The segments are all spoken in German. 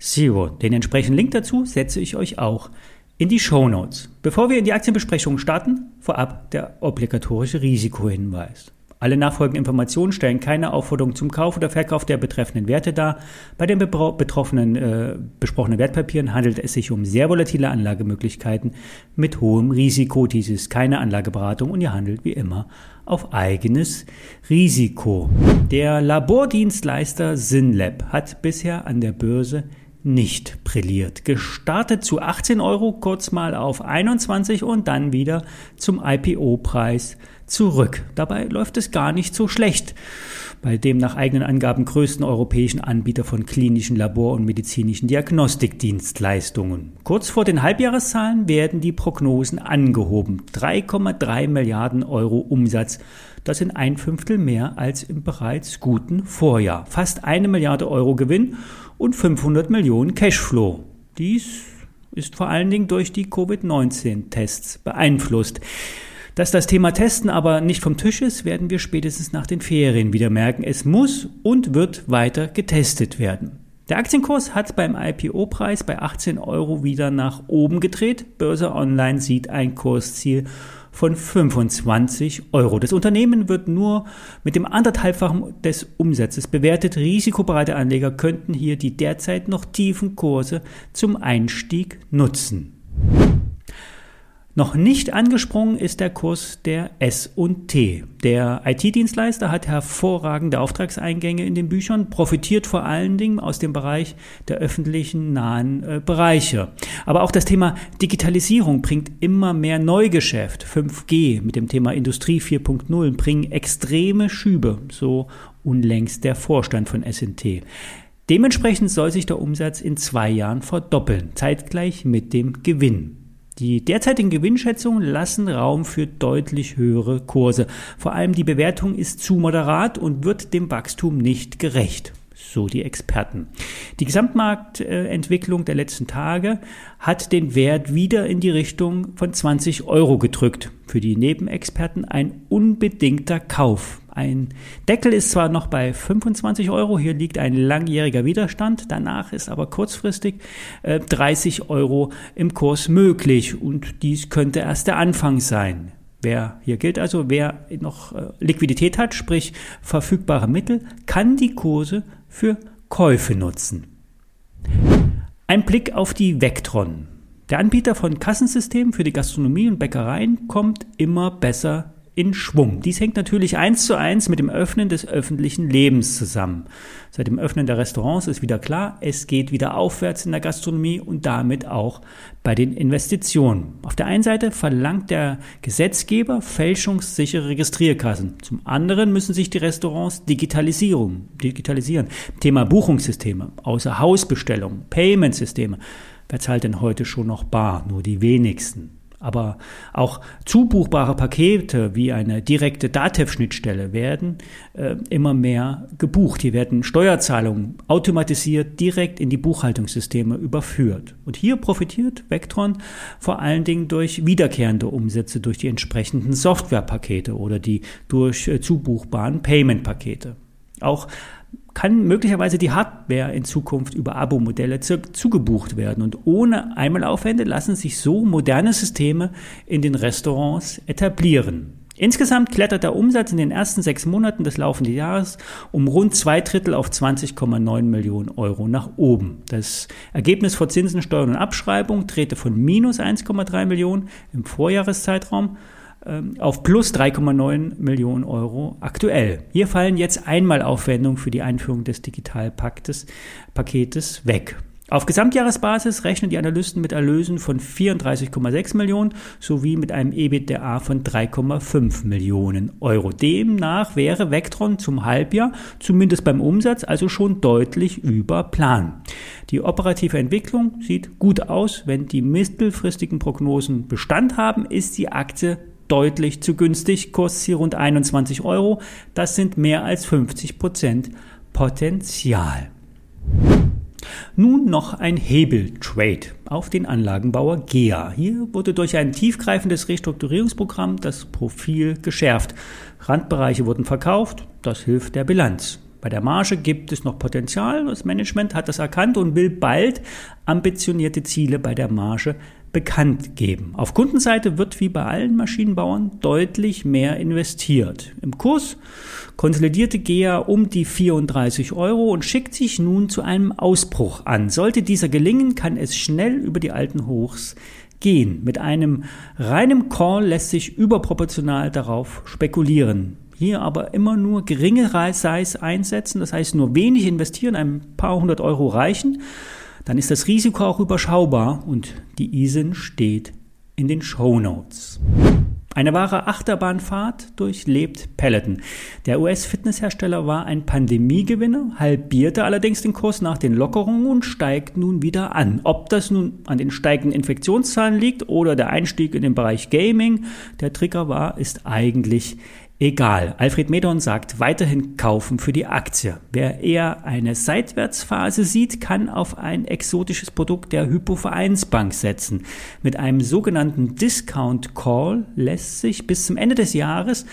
Zero. Den entsprechenden Link dazu setze ich euch auch in die Show Notes. Bevor wir in die Aktienbesprechung starten, vorab der obligatorische Risikohinweis. Alle nachfolgenden Informationen stellen keine Aufforderung zum Kauf oder Verkauf der betreffenden Werte dar. Bei den betroffenen äh, besprochenen Wertpapieren handelt es sich um sehr volatile Anlagemöglichkeiten mit hohem Risiko. Dies ist keine Anlageberatung und ihr handelt wie immer auf eigenes Risiko. Der Labordienstleister Synlab hat bisher an der Börse nicht brilliert. Gestartet zu 18 Euro, kurz mal auf 21 und dann wieder zum IPO-Preis zurück. Dabei läuft es gar nicht so schlecht. Bei dem nach eigenen Angaben größten europäischen Anbieter von klinischen Labor- und medizinischen Diagnostikdienstleistungen. Kurz vor den Halbjahreszahlen werden die Prognosen angehoben. 3,3 Milliarden Euro Umsatz. Das sind ein Fünftel mehr als im bereits guten Vorjahr. Fast eine Milliarde Euro Gewinn und 500 Millionen Cashflow. Dies ist vor allen Dingen durch die Covid-19-Tests beeinflusst. Dass das Thema Testen aber nicht vom Tisch ist, werden wir spätestens nach den Ferien wieder merken. Es muss und wird weiter getestet werden. Der Aktienkurs hat beim IPO-Preis bei 18 Euro wieder nach oben gedreht. Börse Online sieht ein Kursziel von 25 Euro. Das Unternehmen wird nur mit dem anderthalbfachen des Umsatzes bewertet. Risikobereite Anleger könnten hier die derzeit noch tiefen Kurse zum Einstieg nutzen. Noch nicht angesprungen ist der Kurs der S&T. Der IT-Dienstleister hat hervorragende Auftragseingänge in den Büchern, profitiert vor allen Dingen aus dem Bereich der öffentlichen nahen äh, Bereiche. Aber auch das Thema Digitalisierung bringt immer mehr Neugeschäft. 5G mit dem Thema Industrie 4.0 bringen extreme Schübe, so unlängst der Vorstand von S&T. Dementsprechend soll sich der Umsatz in zwei Jahren verdoppeln, zeitgleich mit dem Gewinn. Die derzeitigen Gewinnschätzungen lassen Raum für deutlich höhere Kurse. Vor allem die Bewertung ist zu moderat und wird dem Wachstum nicht gerecht. So die Experten. Die Gesamtmarktentwicklung der letzten Tage hat den Wert wieder in die Richtung von 20 Euro gedrückt. Für die Nebenexperten ein unbedingter Kauf. Ein Deckel ist zwar noch bei 25 Euro, hier liegt ein langjähriger Widerstand, danach ist aber kurzfristig äh, 30 Euro im Kurs möglich und dies könnte erst der Anfang sein. Wer hier gilt also, wer noch äh, Liquidität hat, sprich verfügbare Mittel, kann die Kurse für Käufe nutzen. Ein Blick auf die Vectron. Der Anbieter von Kassensystemen für die Gastronomie und Bäckereien kommt immer besser in Schwung. Dies hängt natürlich eins zu eins mit dem Öffnen des öffentlichen Lebens zusammen. Seit dem Öffnen der Restaurants ist wieder klar, es geht wieder aufwärts in der Gastronomie und damit auch bei den Investitionen. Auf der einen Seite verlangt der Gesetzgeber fälschungssichere Registrierkassen. Zum anderen müssen sich die Restaurants digitalisieren. digitalisieren. Thema Buchungssysteme, Außerhausbestellungen, Paymentsysteme. Wer zahlt denn heute schon noch bar? Nur die wenigsten. Aber auch zubuchbare Pakete wie eine direkte DATEV-Schnittstelle werden äh, immer mehr gebucht. Hier werden Steuerzahlungen automatisiert direkt in die Buchhaltungssysteme überführt. Und hier profitiert Vectron vor allen Dingen durch wiederkehrende Umsätze durch die entsprechenden Softwarepakete oder die durch äh, zubuchbaren Payment-Pakete. Auch kann möglicherweise die Hardware in Zukunft über Abo-Modelle zu, zugebucht werden. Und ohne Einmalaufwände lassen sich so moderne Systeme in den Restaurants etablieren. Insgesamt klettert der Umsatz in den ersten sechs Monaten des laufenden Jahres um rund zwei Drittel auf 20,9 Millionen Euro nach oben. Das Ergebnis vor Zinsen, Steuern und Abschreibung drehte von minus 1,3 Millionen im Vorjahreszeitraum auf plus 3,9 Millionen Euro aktuell. Hier fallen jetzt einmal Aufwendungen für die Einführung des Digitalpaktes Paketes weg. Auf Gesamtjahresbasis rechnen die Analysten mit Erlösen von 34,6 Millionen sowie mit einem EBITDA von 3,5 Millionen Euro. Demnach wäre Vectron zum Halbjahr, zumindest beim Umsatz, also schon deutlich über Plan. Die operative Entwicklung sieht gut aus. Wenn die mittelfristigen Prognosen Bestand haben, ist die Aktie deutlich zu günstig, kostet sie rund 21 Euro. Das sind mehr als 50 Prozent Potenzial. Nun noch ein Hebeltrade auf den Anlagenbauer GEA. Hier wurde durch ein tiefgreifendes Restrukturierungsprogramm das Profil geschärft. Randbereiche wurden verkauft, das hilft der Bilanz. Bei der Marge gibt es noch Potenzial. Das Management hat das erkannt und will bald ambitionierte Ziele bei der Marge bekannt geben. Auf Kundenseite wird wie bei allen Maschinenbauern deutlich mehr investiert. Im Kurs konsolidierte GEA um die 34 Euro und schickt sich nun zu einem Ausbruch an. Sollte dieser gelingen, kann es schnell über die alten Hochs gehen. Mit einem reinen Call lässt sich überproportional darauf spekulieren. Hier aber immer nur geringe Size einsetzen, das heißt nur wenig investieren, ein paar hundert Euro reichen dann ist das Risiko auch überschaubar und die ISIN steht in den Show Notes. Eine wahre Achterbahnfahrt durchlebt Peloton. Der US-Fitnesshersteller war ein Pandemiegewinner, halbierte allerdings den Kurs nach den Lockerungen und steigt nun wieder an. Ob das nun an den steigenden Infektionszahlen liegt oder der Einstieg in den Bereich Gaming der Trigger war, ist eigentlich Egal. Alfred Medon sagt weiterhin kaufen für die Aktie. Wer eher eine Seitwärtsphase sieht, kann auf ein exotisches Produkt der Hypovereinsbank setzen. Mit einem sogenannten Discount Call lässt sich bis zum Ende des Jahres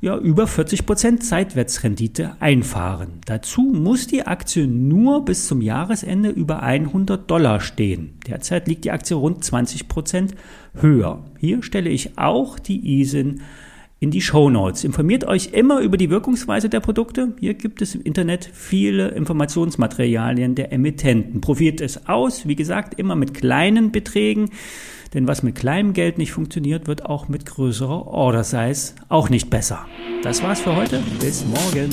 ja, über 40 Prozent Seitwärtsrendite einfahren. Dazu muss die Aktie nur bis zum Jahresende über 100 Dollar stehen. Derzeit liegt die Aktie rund 20 Prozent höher. Hier stelle ich auch die ISIN in die Show Notes. Informiert euch immer über die Wirkungsweise der Produkte. Hier gibt es im Internet viele Informationsmaterialien der Emittenten. Probiert es aus, wie gesagt, immer mit kleinen Beträgen. Denn was mit kleinem Geld nicht funktioniert, wird auch mit größerer Order Size auch nicht besser. Das war's für heute. Bis morgen.